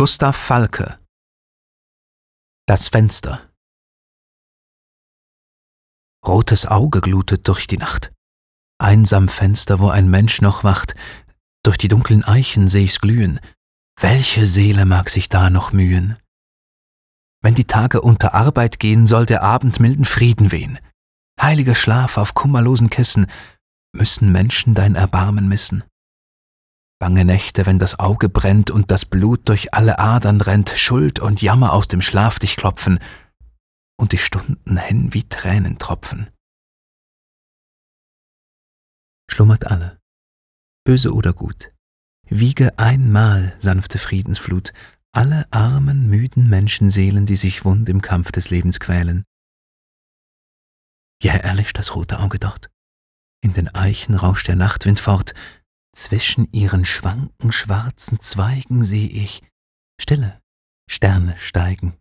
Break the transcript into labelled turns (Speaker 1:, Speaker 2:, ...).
Speaker 1: Gustav Falke Das Fenster Rotes Auge glutet durch die Nacht. Einsam Fenster, wo ein Mensch noch wacht, durch die dunklen Eichen seh ich's glühen. Welche Seele mag sich da noch mühen? Wenn die Tage unter Arbeit gehen, soll der Abend milden Frieden wehen. Heiliger Schlaf auf kummerlosen Kissen, müssen Menschen dein Erbarmen missen. Bange Nächte, wenn das Auge brennt und das Blut durch alle Adern rennt, Schuld und Jammer aus dem Schlaf dich klopfen und die Stunden hin wie Tränen tropfen. Schlummert alle, böse oder gut, wiege einmal, sanfte Friedensflut, alle armen, müden Menschenseelen, die sich wund im Kampf des Lebens quälen. Ja, erlischt das rote Auge dort. In den Eichen rauscht der Nachtwind fort, zwischen ihren schwanken schwarzen Zweigen seh ich Stille Sterne steigen.